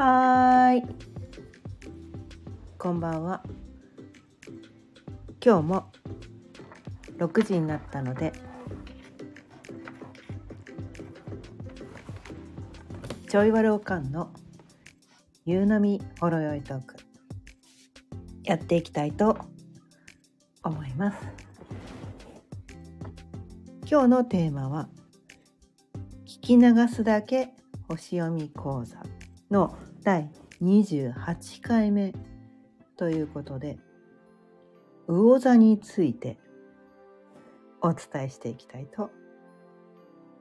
はーい。こんばんは。今日も6時になったので、ちょいわるおかんの夕波ほろよいトークやっていきたいと思います。今日のテーマは聞き流すだけ星読み講座の第28回目ということで魚座についてお伝えしていきたいと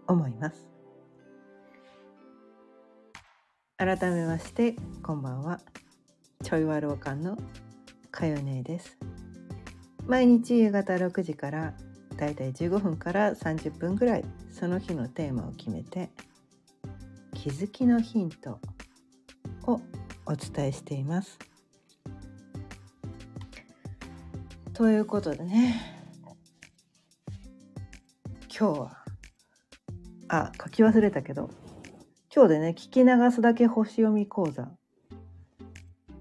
思います。改めましてこんばんは。ちょいわるおかんのかよねです。毎日夕方6時からだいたい15分から30分ぐらいその日のテーマを決めて気づきのヒントをお伝えしています。ということでね。今日はあ書き忘れたけど今日でね聞き流すだけ星読み講座。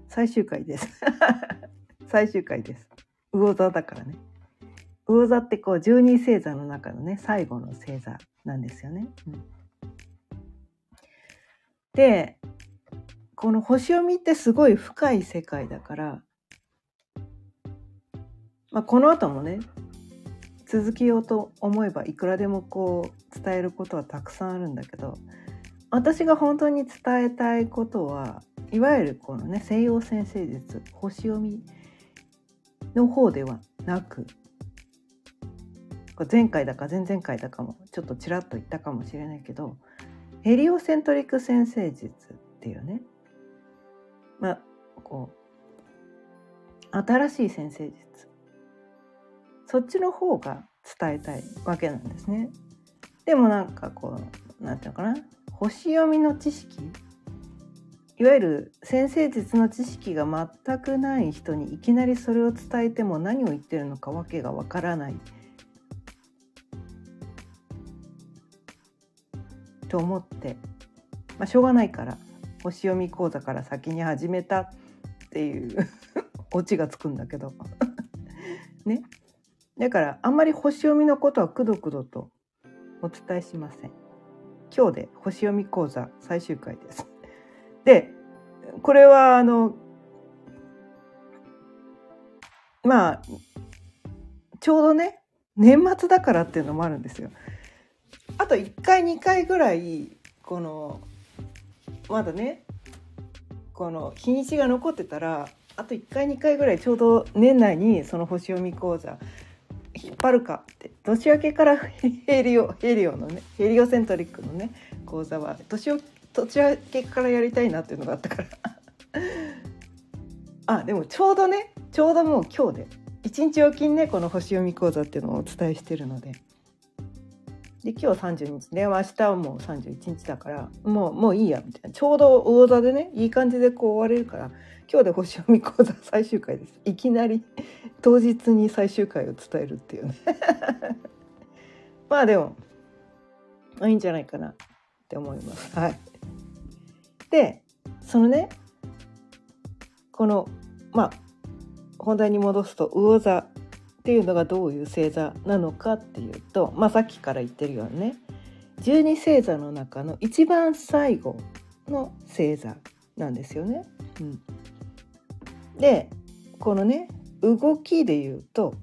最終回です。最終回です。魚座だからね。魚座ってこう十二星座の中のね最後の星座なんですよね。うん、でこの星読みってすごい深い世界だから、まあ、この後もね続けようと思えばいくらでもこう伝えることはたくさんあるんだけど私が本当に伝えたいことはいわゆるこのね西洋先生術星読みの方ではなく前回だか前々回だかもちょっとちらっと言ったかもしれないけどヘリオセントリック先生術っていうねまあこう新しい先生術。そっちの方が伝えたいわけなんですね。でもなんかこうなんていうのかな。星読みの知識。いわゆる先生術の知識が全くない人にいきなりそれを伝えても何を言ってるのかわけがわからない。と思って、まあ、しょうがないから。星読み講座から先に始めたっていう オチがつくんだけど。ね。だからあんまり星読みのことはくどくどとお伝えしません。今日で星読み講座最終回です。でこれはあのまあちょうどね年末だからっていうのもあるんですよ。あと1回2回ぐらいこのまだねこの日にちが残ってたらあと1回2回ぐらいちょうど年内にその星読み講座引っ張るかって年明けから ヘリオヘリオのねヘリオセントリックのね講座は年を年明けからやりたいなっていうのがあったから あでもちょうどねちょうどもう今日で1日おきにねこの星読み講座っていうのをお伝えしてるので。で今日30日。で明日はもう31日だからもうもういいやみたいな。ちょうど魚座でねいい感じでこう終われるから今日で星読み講座最終回です。いきなり当日に最終回を伝えるっていうね。まあでもいいんじゃないかなって思います。はい。でそのねこのまあ本題に戻すと魚座っていうのがどういう星座なのかっていうと、まあ、さっきから言ってるようにね12星座の中の一番最後の星座なんですよね。うん、でこのね動きで言うと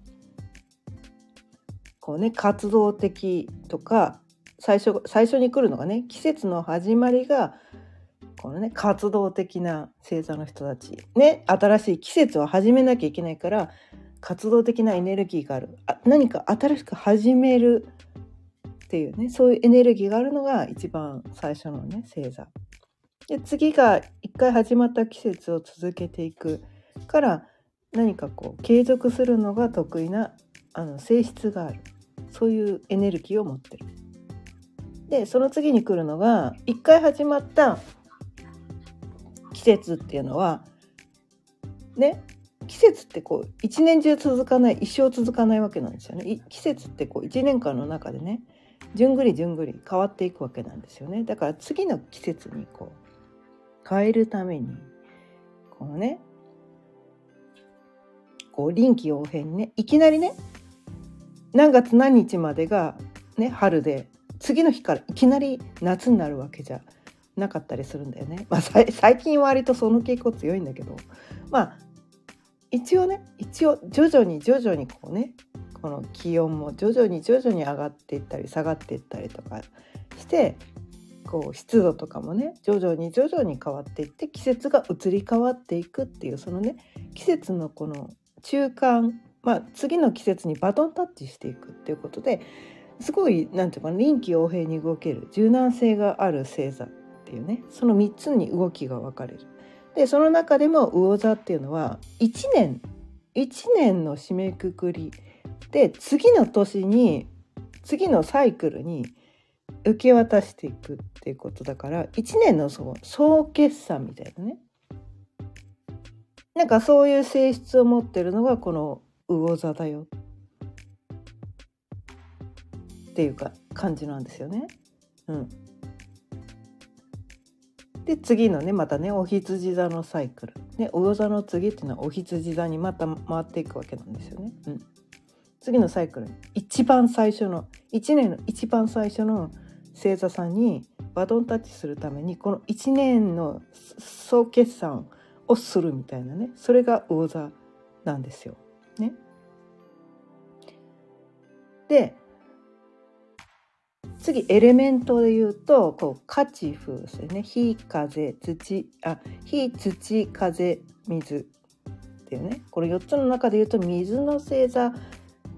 こうね活動的とか最初最初に来るのがね季節の始まりがこのね活動的な星座の人たちね新しい季節を始めなきゃいけないから活動的なエネルギーがあるあ何か新しく始めるっていうねそういうエネルギーがあるのが一番最初のね星座。で次が一回始まった季節を続けていくから何かこう継続するのが得意なあの性質があるそういうエネルギーを持ってる。でその次に来るのが一回始まった季節っていうのはね季節ってこう一年中続かない一生続かないわけなんですよね季節ってこう一年間の中でねじゅんぐりじゅんぐり変わっていくわけなんですよねだから次の季節にこう変えるためにこのねこう臨機応変にねいきなりね何月何日までがね春で次の日からいきなり夏になるわけじゃなかったりするんだよね。まあ、最近割とその傾向強いんだけどまあ一応ね一応徐々に徐々にこうねこの気温も徐々に徐々に上がっていったり下がっていったりとかしてこう湿度とかもね徐々に徐々に変わっていって季節が移り変わっていくっていうそのね季節のこの中間、まあ、次の季節にバトンタッチしていくっていうことですごい何て言うかな臨機応変に動ける柔軟性がある星座っていうねその3つに動きが分かれる。でその中でも魚座っていうのは1年1年の締めくくりで次の年に次のサイクルに受け渡していくっていうことだから1年のそ総決算みたいなね。なんかそういう性質を持ってるのがこの魚座だよ。っていうか感じなんですよね。うん、で次のねまたねお羊座のサイクル、ね、魚座の次っていうのはお羊座にまた回っていくわけなんですよね。うん、次のサイクル一番最初の1年の一番最初の星座さんにバトンタッチするためにこの1年の総決算をするみたいなねそれが魚座なんですよ。ね、で次エレメントで言うとこうカチフですよね。火風土。あ火土風水。っていうね。これ4つの中で言うと水の星座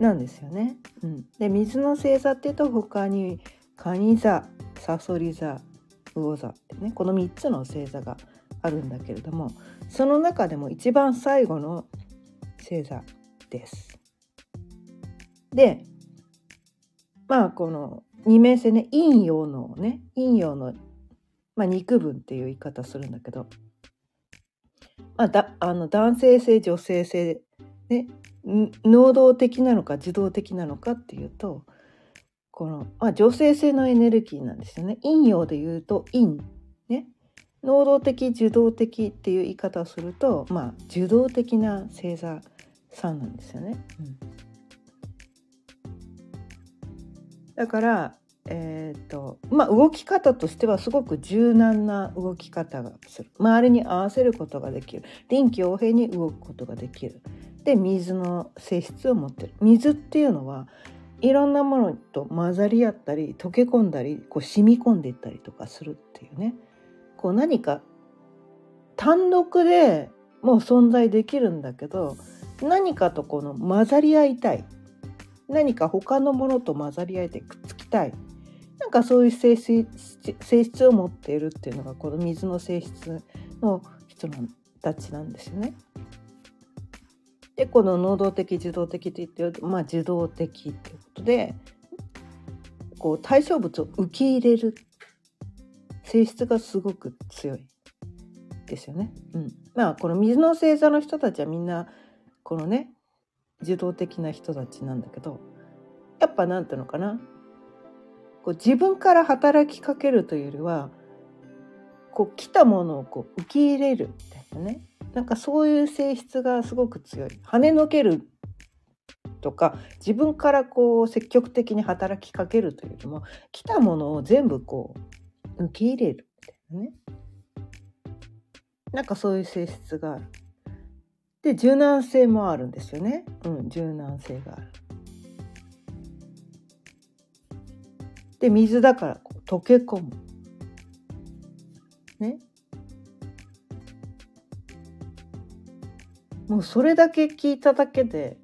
なんですよね。うん、で水の星座っていうと他に蟹座さそり座魚座ってね。この3つの星座があるんだけれどもその中でも一番最後の星座です。でまあこの二面性ね陰陽のね陰陽の、まあ、肉分っていう言い方するんだけど、まあ、だあの男性性女性性ね能動的なのか受動的なのかっていうとこの、まあ、女性性のエネルギーなんですよね。陰陽で言うと陰。ね。能動的、受動的っていう言い方をすると、まあ、受動的な星座さんなんですよね。うん、だから、えーとまあ、動き方としてはすごく柔軟な動き方がする。周りに合わせることができる。臨機応変に動くことができる。で水の性質を持ってる。水っていうのはいろんなものと混ざり合ったり溶け込んだりこう染み込んでいったりとかするっていうね。こう何か単独でもう存在できるんだけど何かとこの混ざり合いたい。何か他のものと混ざり合えてくっつきたいなんかそういう性質性質を持っているっていうのがこの水の性質の人たちなんですよね。でこの能動的受動的って言ってまあ受動的っていうことでこう対象物を受け入れる性質がすごく強いですよね。うん、まあこの水の星座の人たちはみんなこのね受動的な人たちなんだけどやっぱ何ていうのかな。こう自分から働きかけるというよりはこう来たものをこう受け入れるみたいなね。なんかそういう性質がすごく強い。跳ねのけるとか自分からこう積極的に働きかけるというよりも来たものを全部こう受け入れるみたいなね。なんかそういう性質がある。で柔軟性もあるんですよね。うん、柔軟性がある。で水だから溶け込む。ね。もうそれだけ聞いただけで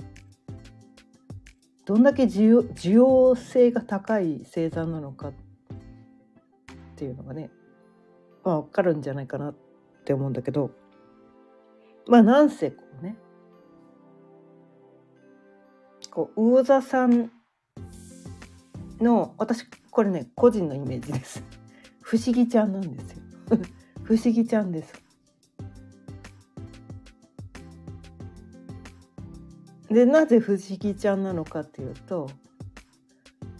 どんだけ需要需要性が高い星座なのかっていうのがね、まあ、分かるんじゃないかなって思うんだけどまあなんせうね。こう魚座さんの私これね個人のイメージです。不思議ちゃんなんですよ。不思議ちゃんです。でなぜ不思議ちゃんなのかっていうと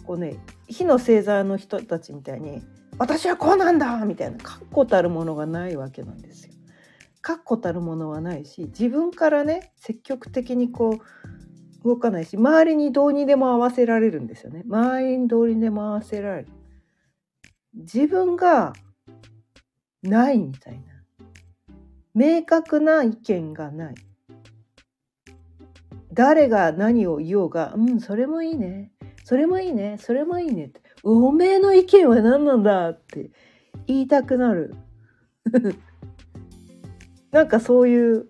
こうね火の星座の人たちみたいに「私はこうなんだみたいな確固たるものがないわけなんですよ。確固たるものはないし自分からね積極的にこう動かないし周りにどうにでも合わせられるんですよね。周りにどうにでも合わせられる。自分がないみたいな。明確な意見がない。誰が何を言おうがうんそれもいいね。それもいいね。それもいいねって。おめえの意見は何なんだって言いたくなる。なんかそういう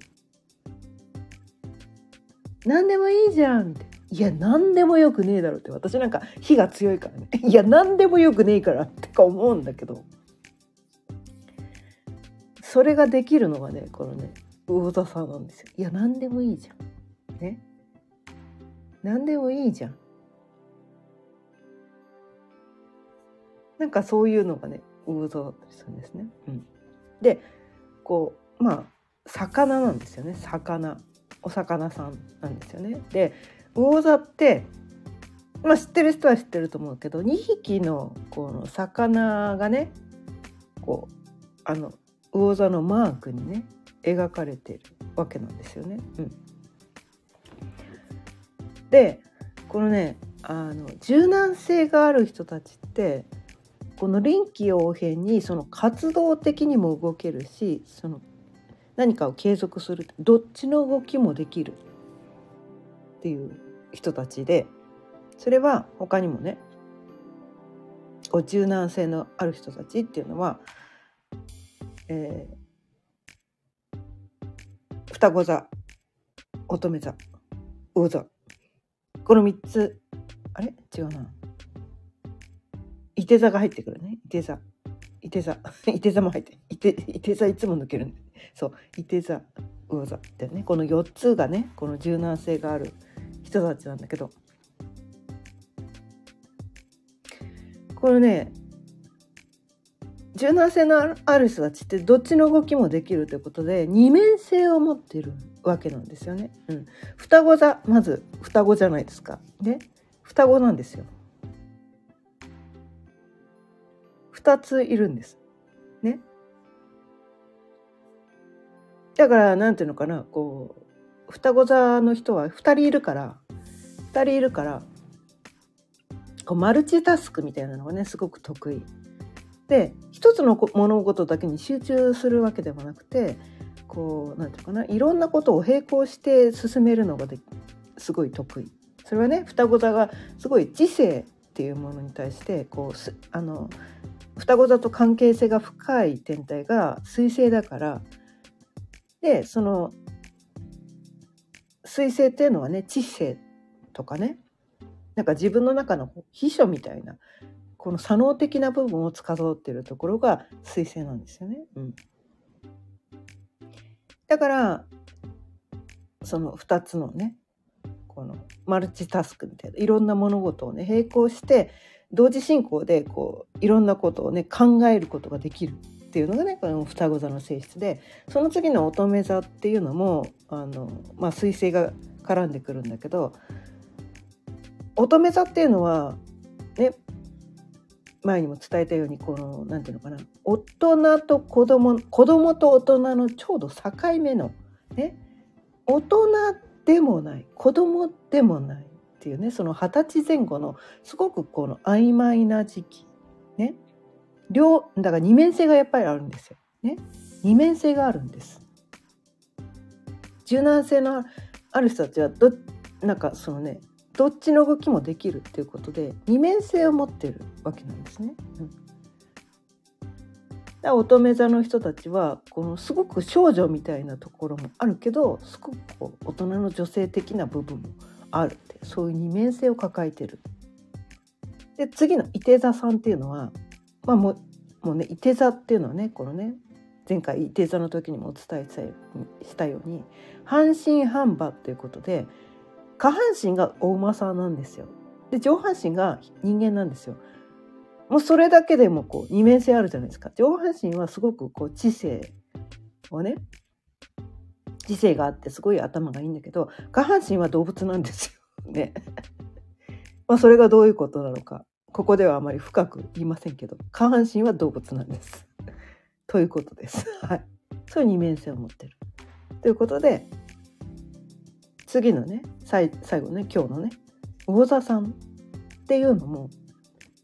何でもいいじゃんって。いや何でもよくねえだろって私なんか火が強いからね。いや何でもよくねえからってか思うんだけど。それができるのがねこのね魚座さんなんですよ。いや何でもいいじゃん。ね。何でもいいじゃん。なんかそういうのがね魚座だったりするんですね、うん、でこうまあ魚なんですよね魚お魚さんなんですよね。で魚座ってまあ知ってる人は知ってると思うけど2匹のこの魚がねこうあの魚座のマークにね描かれてるわけなんですよね。うん、でこのねあの柔軟性がある人たちってこの臨機応変にその活動的にも動けるしその何かを継続する。どっちの動きもできるっていう人たちでそれは他にもね柔軟性のある人たちっていうのは、えー、双子座乙女座魚座。この3つあれ？違うな。伊手座が入ってくるね。伊手座。伊手座伊手座も入って伊手伊手座いつも抜けるんでそう伊手座魚座ってねこの4つがねこの柔軟性がある人たちなんだけどこれね柔軟性のある人たちってどっちの動きもできるということで二面性を持っているわけなんですよね。うん、双子座まず双子じゃないですか。ね双子なんですよ。2ついるんです。ね。だからなんていうのかなこう双子座の人は2人いるから2人いるからこうマルチタスクみたいなのがねすごく得意。で一つの物事だけに集中するわけではなくてこうなんていうかないろんなことを並行して進めるのがですごい得意。それはね双子座がすごい知性っていうものに対してこうあの双子座と関係性が深い天体が水星だからでその水星っていうのはね知性とかねなんか自分の中の秘書みたいなこの左脳的な部分を司っているところが水星なんですよね。うん、だからその2つのねこのマルチタスクみたいないろんな物事をね並行して同時進行でこういろんなことをね考えることができるっていうのがねこの双子座の性質でその次の乙女座っていうのもあの、まあ、水星が絡んでくるんだけど乙女座っていうのはね前にも伝えたようにこの何て言うのかな大人と子供子供と大人のちょうど境目のね大人でもない子供でもないっていうねその二十歳前後のすごくこの曖昧な時期ね両だから二面性がやっぱりあるんですよ。ね二面性があるんです。柔軟性のある人たちはどなんかそのねどっちの動きもできるっていうことで二面性を持ってるわけなんですね。うん乙女座の人たちはこのすごく少女みたいなところもあるけどすごくこう大人の女性的な部分もあるってそういう二面性を抱えてる。で次の伊手座さんっていうのは、まあ、もうもうね伊手座っていうのはねこのね前回伊手座の時にもお伝えしたように半身半馬ということで下半身がお馬さんなんですよ。で上半身が人間なんですよ。もうそれだけでもこう二面性あるじゃないですか。上半身はすごくこう知性をね知性があってすごい頭がいいんだけど下半身は動物なんですよ ね。まあそれがどういうことなのかここではあまり深く言いませんけど下半身は動物なんです。ということです。はい、そういう二面性を持ってる。ということで次のね最後ね今日のね魚座さんっていうのも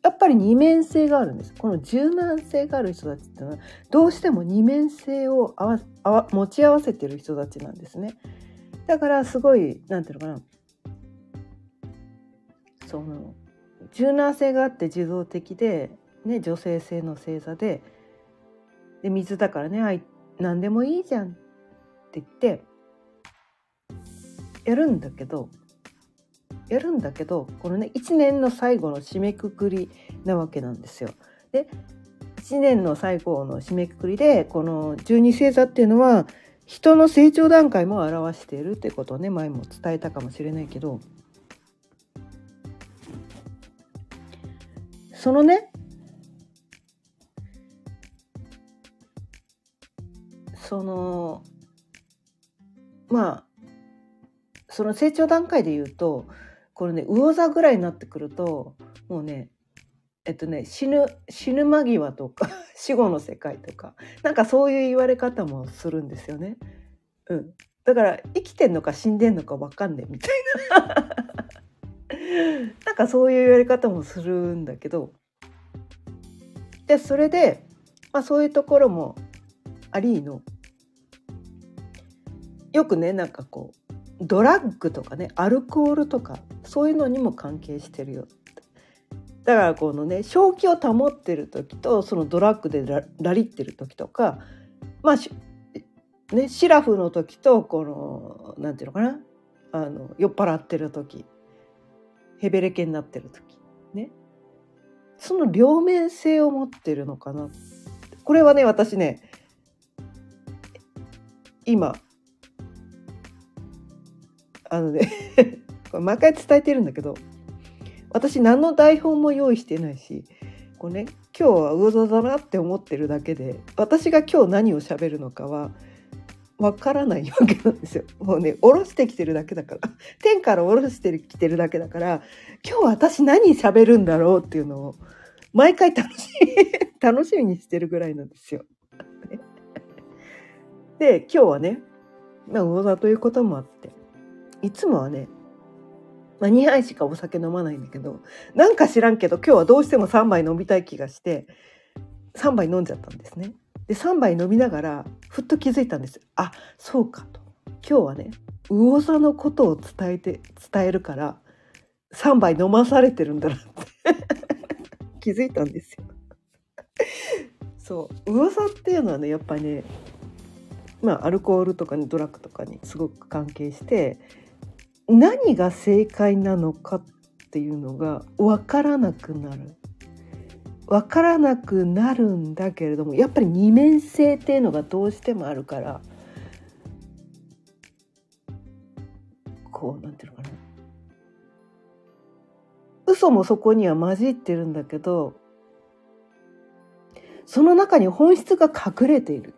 やっぱり二面性があるんです。この柔軟性がある人たちっていうのはどうしても二面性をあわあわ持ち合わせてる人たちなんですね。だからすごいなんていうのかな。その柔軟性があって自動的で、ね、女性性の星座でで水だからねあい何でもいいじゃんって言ってやるんだけどやるんだけどこのね1年の最後の締めくくりなわけなんですよ。で1年の最後の締めくくりでこの十二星座っていうのは人の成長段階も表しているってことをね前も伝えたかもしれないけどそのねそのまあその成長段階で言うとこれね魚座ぐらいになってくるともうねえっとね死ぬ死ぬ間際とか 死後の世界とかなんかそういう言われ方もするんですよね。うん、だから生きてんのか死んでんのか分かんねえみたいな。なんかそういう言われ方もするんだけど。でそれで、まあ、そういうところもありの。よくねなんかこうドラッグとかねアルコールとかそういうのにも関係してるよ。だからこのね正気を保ってる時とそのドラッグでラリってる時とかまあねシラフの時とこのなんていうのかなあの酔っ払ってる時ヘベレケになってる時ね。その両面性を持ってるのかな。これはね私ね今あのねこれ毎回伝えてるんだけど私何の台本も用意してないしこう、ね、今日は魚座だなって思ってるだけで私が今日何を喋るのかはわからないわけなんですよ。もうね下ろしてきてるだけだから 天から下ろしてきてるだけだから今日私何喋るんだろうっていうのを毎回楽しみ 楽しみにしてるぐらいなんですよ。で今日はね、まあ、魚座ということもあっていつもはね、まあ、2杯しかお酒飲まないんだけどなんか知らんけど今日はどうしても3杯飲みたい気がして3杯飲んじゃったんですね。で3杯飲みながらふっと気づいたんですあそうかと今日はね魚座のことを伝えて伝えるから3杯飲まされてるんだなって 気づいたんですよ。そう魚座っていうのはねやっぱりねまあアルコールとかにドラッグとかにすごく関係して何が正解なのかっていうのが分からなくなる。分からなくなるんだけれどもやっぱり二面性っていうのがどうしてもあるからこうなんていうのかな。嘘もそこには混じってるんだけどその中に本質が隠れている。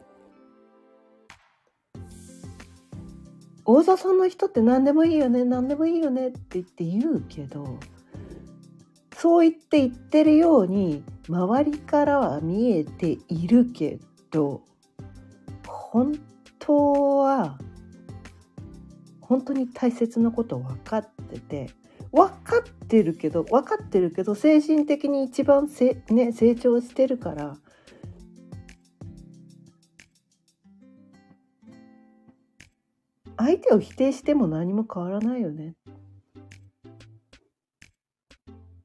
大座さんの人って何でもいいよね何でもいいよねって言って言うけどそう言って言ってるように周りからは見えているけど本当は本当に大切なこと分かってて分かってるけど分かってるけど精神的に一番、ね、成長してるから相手を否定しても何も変わらないよね。っ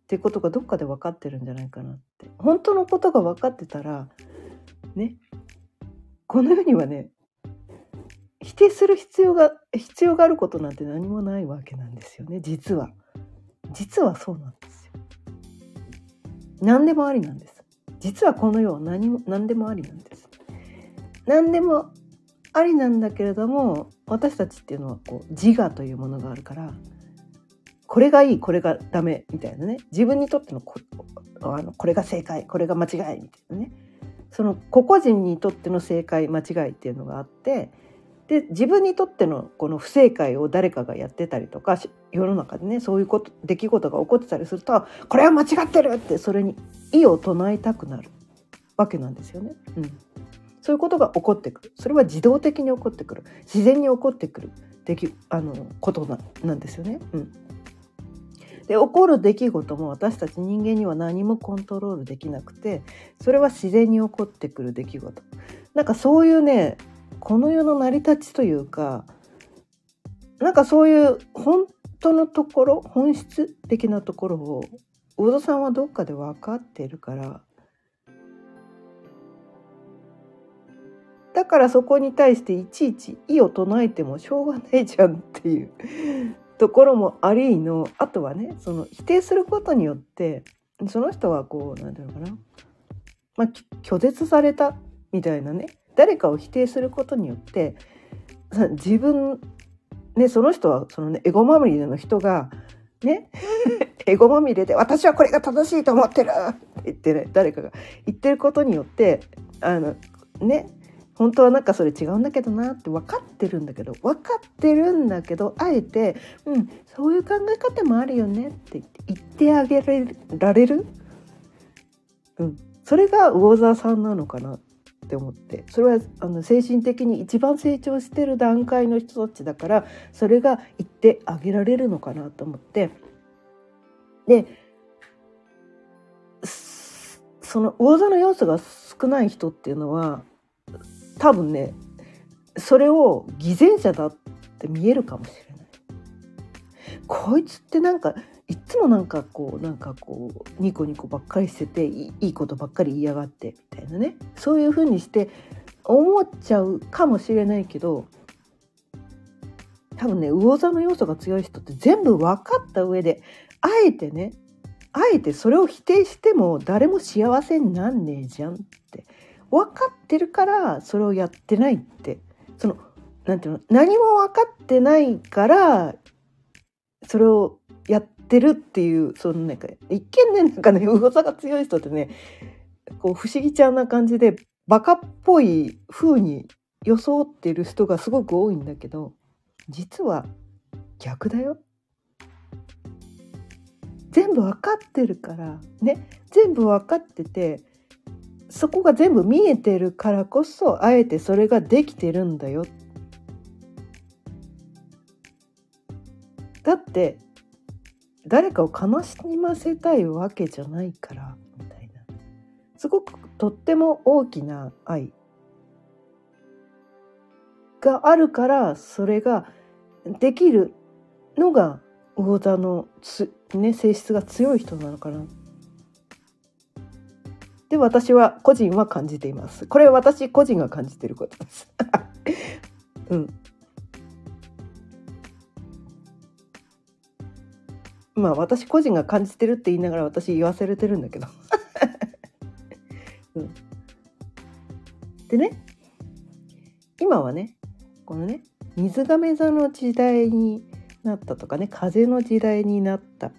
てことがどっかで分かってるんじゃないかなって。本当のことが分かってたらねこの世にはね否定する必要が必要があることなんて何もないわけなんですよね。実は。実はそうなんですよ。何でもありなんです。実はこの世は何も何でもありなんです。何でもありなんだけれども私たちっていうのはこう自我というものがあるからこれがいいこれがダメみたいなね。自分にとってのこあのこれが正解これが間違いみたいなね。その個々人にとっての正解間違いっていうのがあってで自分にとってのこの不正解を誰かがやってたりとか世の中でねそういうこと出来事が起こってたりするとこれは間違ってるってそれに異を唱えたくなるわけなんですよね。うん、そういうことが起こってくる。それは自動的に起こってくる。自然に起こってくる。出来あのことなんですよね。うん。で起こる出来事も私たち人間には何もコントロールできなくてそれは自然に起こってくる出来事。なんかそういうねこの世の成り立ちというかなんかそういう本当のところ本質的なところを魚田さんはどっかで分かっているからだからそこに対していちいち意を唱えてもしょうがないじゃんっていうところもありのあとはねその否定することによってその人はこう何て言うのかな、まあ、拒絶されたみたいなね。誰かを否定することによって自分ねその人はそのねエゴまみれの人がね エゴまみれで私はこれが正しいと思ってるって言ってね誰かが言ってることによってあのね本当はなんかそれ違うんだけどなって分かってるんだけど分かってるんだけどあえて「うんそういう考え方もあるよね」って言ってあげられる、うん、それが魚座さんなのかなって思ってそれはあの精神的に一番成長してる段階の人たちだからそれが言ってあげられるのかなと思ってでその魚座の要素が少ない人っていうのは多分ねそれを偽善者だって見えるかもしれない。こいつってなんかいっつもなんかこうなんかこうニコニコばっかりしてていいことばっかり言いやがってみたいなねそういうふうにして思っちゃうかもしれないけど多分ね魚座の要素が強い人って全部分かった上であえてねあえてそれを否定しても誰も幸せになんねえじゃんって分かってるからそれをやってないってそのなんていうの？何も分かってないからそれをやってるっていうそのなんか一見ねなんかね魚座が強い人ってねこう不思議ちゃんな感じでバカっぽい風に装っている人がすごく多いんだけど実は逆だよ。全部分かってるからね全部分かっててそこが全部見えてるからこそあえてそれができてるんだよ。だって誰かを悲しませたいわけじゃないからみたいな。すごくとっても大きな愛。があるからそれができるのが魚座の、ね、性質が強い人なのかな。で私は個人は感じています。これは私個人が感じていることです。うん。まあ私個人が感じてるって言いながら私言わせれてるんだけど、うん、でね今はねこのね水亀座の時代になったとかね風の時代になった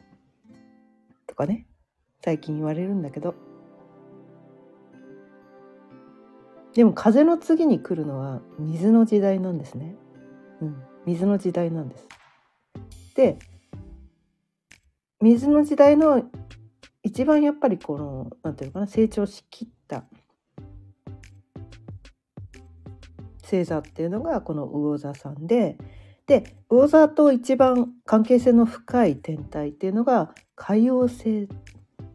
とかね最近言われるんだけど。でも風の次に来るのは水の時代なんですね。うん、水の時代なんです。で水の時代の一番やっぱりこの何て言うのかな成長しきった星座っていうのがこの魚座さんでで魚座と一番関係性の深い天体っていうのが海王星っ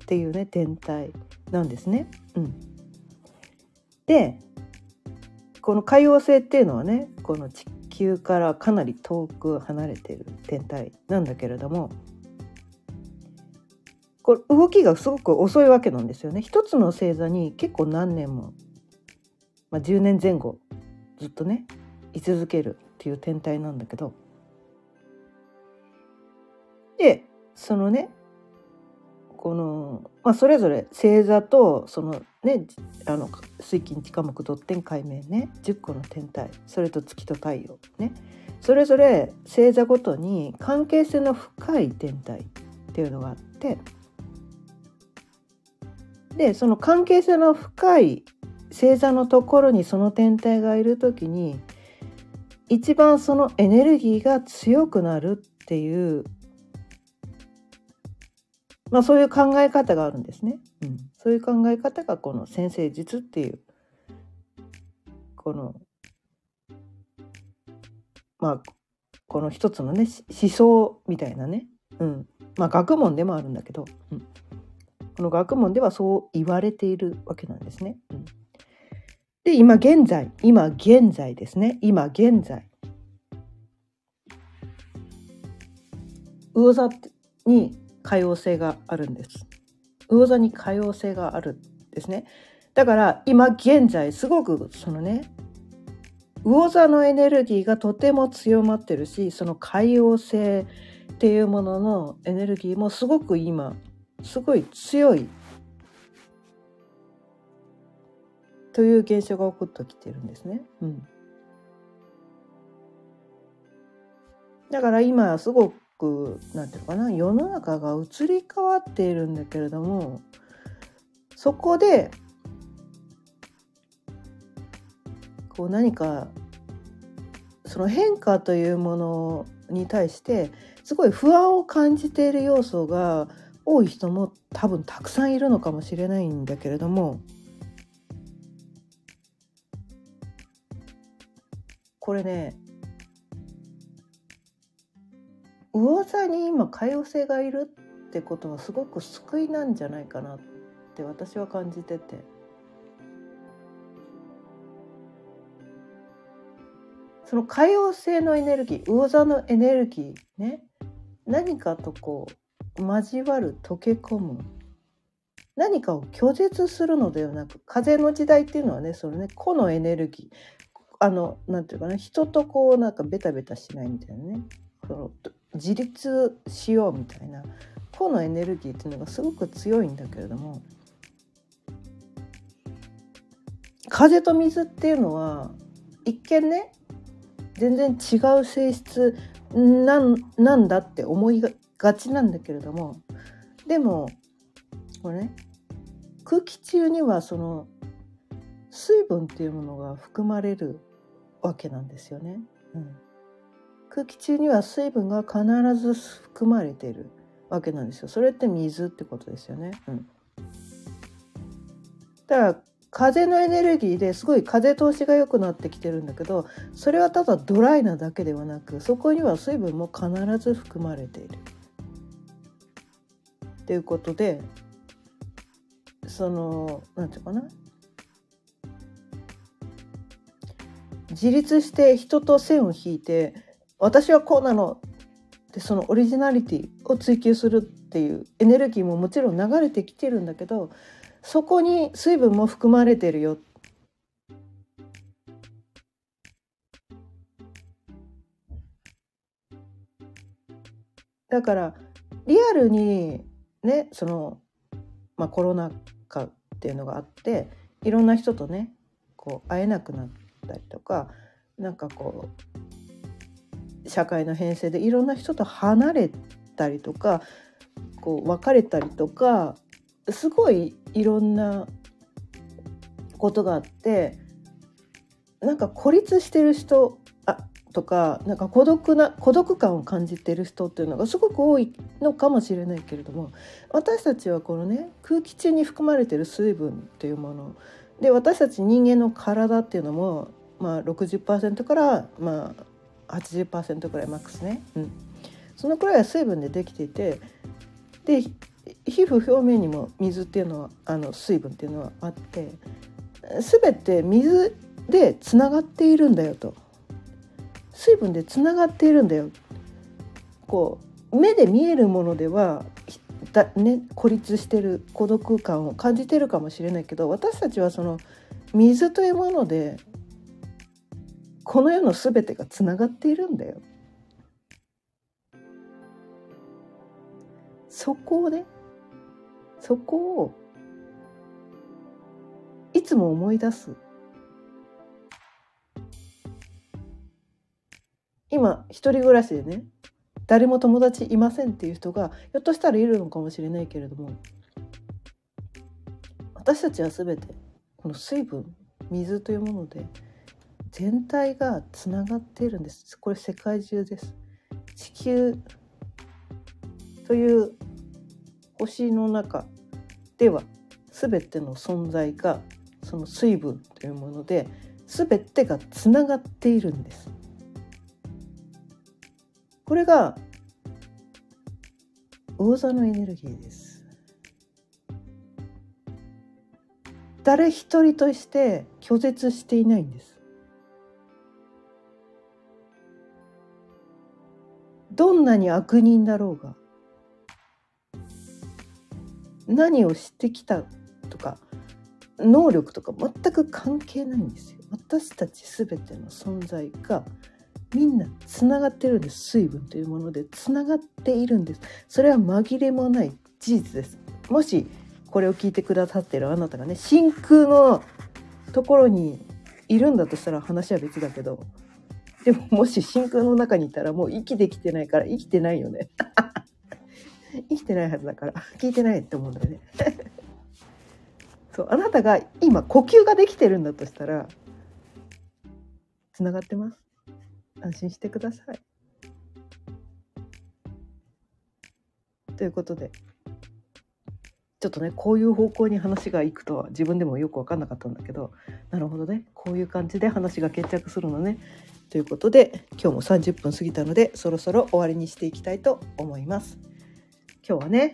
ていうね天体なんですね。うん、でこの海王星っていうのはねこの地球からかなり遠く離れてる天体なんだけれどもこれ動きがすごく遅いわけなんですよね。一つの星座に結構何年も、まあ、10年前後ずっとね居続けるっていう天体なんだけどでそのねこの、まあ、それぞれ星座とそのねあの水金地下木土天海面ね10個の天体それと月と太陽ね。それぞれ星座ごとに関係性の深い天体っていうのがあってでその関係性の深い星座のところにその天体がいる時に一番そのエネルギーが強くなるっていうまあそういう考え方があるんですね。うん、そういう考え方がこの先生術っていうこのまあこの一つのね思想みたいなね、うん、まあ学問でもあるんだけど、うん、この学問ではそう言われているわけなんですね。うん、で今現在今現在ですね。今現在。魚座に可用性があるんです。魚座に可用性があるんですね。だから今現在すごくそのね魚座のエネルギーがとても強まってるしその海洋性っていうもののエネルギーもすごく今すごい強いという現象が起こってきてるんですね。うん、だから今すごくなんていうかな世の中が移り変わっているんだけれどもそこでこう何かその変化というものに対してすごい不安を感じている要素が多い人も多分たくさんいるのかもしれないんだけれどもこれね魚座に今可用性がいるってことはすごく救いなんじゃないかなって私は感じてて。その海洋性のエネルギー魚座のエネルギーね。何かとこう交わる溶け込む。何かを拒絶するのではなく風の時代っていうのはねそのね個のエネルギー。あのなんていうかな人とこうなんかベタベタしないみたいなね。その自立しようみたいな個のエネルギーっていうのがすごく強いんだけれども風と水っていうのは一見ね全然違う性質なんなんだって思いがちなんだけれどもでもこれね空気中にはその水分っていうものが含まれるわけなんですよね。うん、空気中には水分が必ず含まれているわけなんですよ。それって水ってことですよね。うん、だから風のエネルギーですごい風通しが良くなってきてるんだけどそれはただドライなだけではなくそこには水分も必ず含まれている。っていうことでその何て言うかな自立して人と線を引いて私はこうなの。ってそのオリジナリティを追求するっていうエネルギーももちろん流れてきてるんだけどそこに水分も含まれてるよ。だからリアルにねその、まあ、コロナ禍っていうのがあっていろんな人とねこう会えなくなったりとかなんかこう社会の編成でいろんな人と離れたりとかこう別れたりとかすごいいろんなことがあってなんか孤立してる人あとかなんか孤独な孤独感を感じてる人っていうのがすごく多いのかもしれないけれども私たちはこのね空気中に含まれてる水分っていうもので私たち人間の体っていうのも、まあ60%からまあ80%くらいマックスね、うん、そのくらいは水分でできていてで皮膚表面にも水っていうのはあの水分っていうのはあって全て水でつながっているんだよと。水分でつながっているんだよ。こう目で見えるものではだ、ね、孤立してる孤独感を感じてるかもしれないけど私たちはその水というものでこの世の全てがつながっているんだよ。そこをねそこをいつも思い出す今一人暮らしでね誰も友達いませんっていう人がひょっとしたらいるのかもしれないけれども私たちは全てこの水分水というもので全体がつながっているんです。これ世界中です。地球という星の中では全ての存在がその水分というもので全てがつながっているんです。これが魚座のエネルギーです。誰一人として拒絶していないんです。どんなに悪人だろうが何をしてきたとか能力とか全く関係ないんですよ。私たち全ての存在がみんなつながってるんです。水分というものでつながっているんです。それは紛れもない事実です。もしこれを聞いてくださってるあなたがね真空のところにいるんだとしたら話は別だけどでももし真空の中にいたらもう息できてないから生きてないよね。生きてないはずだから聞いてないって思うんだよね。そうあなたが今呼吸ができてるんだとしたらつながってます。安心してください。ということでちょっとねこういう方向に話がいくとは自分でもよく分かんなかったんだけどなるほどね。こういう感じで話が決着するのね。ということで今日も30分過ぎたのでそろそろ終わりにしていきたいと思います。今日はね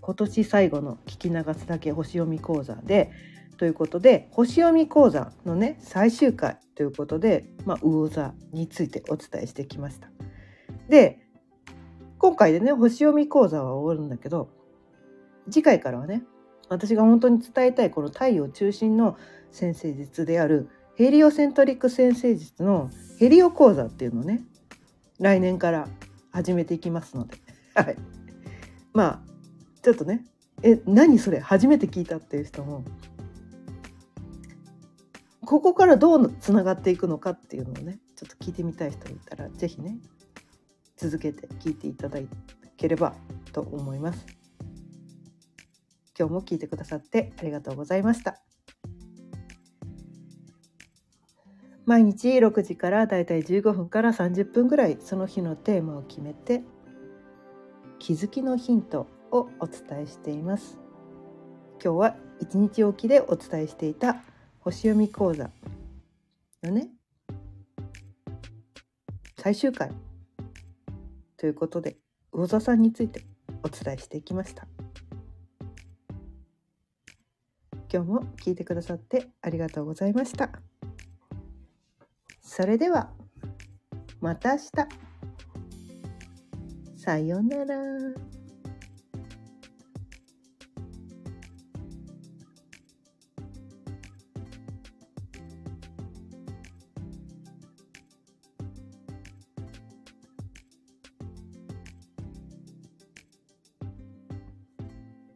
今年最後の聞き流すだけ星読み講座でということで星読み講座のね最終回ということで、まあ、魚座についてお伝えしてきました。で今回でね星読み講座は終わるんだけど次回からはね私が本当に伝えたいこの太陽中心の先生術であるヘリオセントリック先生術のヘリオ講座っていうのをね来年から始めていきますので、はい、まあちょっとねえ何それ？初めて聞いたっていう人もここからどうつながっていくのかっていうのをねちょっと聞いてみたい人いたら是非ね続けて聞いていただければと思います。今日も聞いてくださってありがとうございました。毎日6時からだいたい15分から30分ぐらいその日のテーマを決めて気づきのヒントをお伝えしています。今日は1日おきでお伝えしていた星読み講座のね。最終回ということで魚座さんについてお伝えしていきました。今日も聞いてくださってありがとうございました。それではまた明日さようなら。